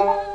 thank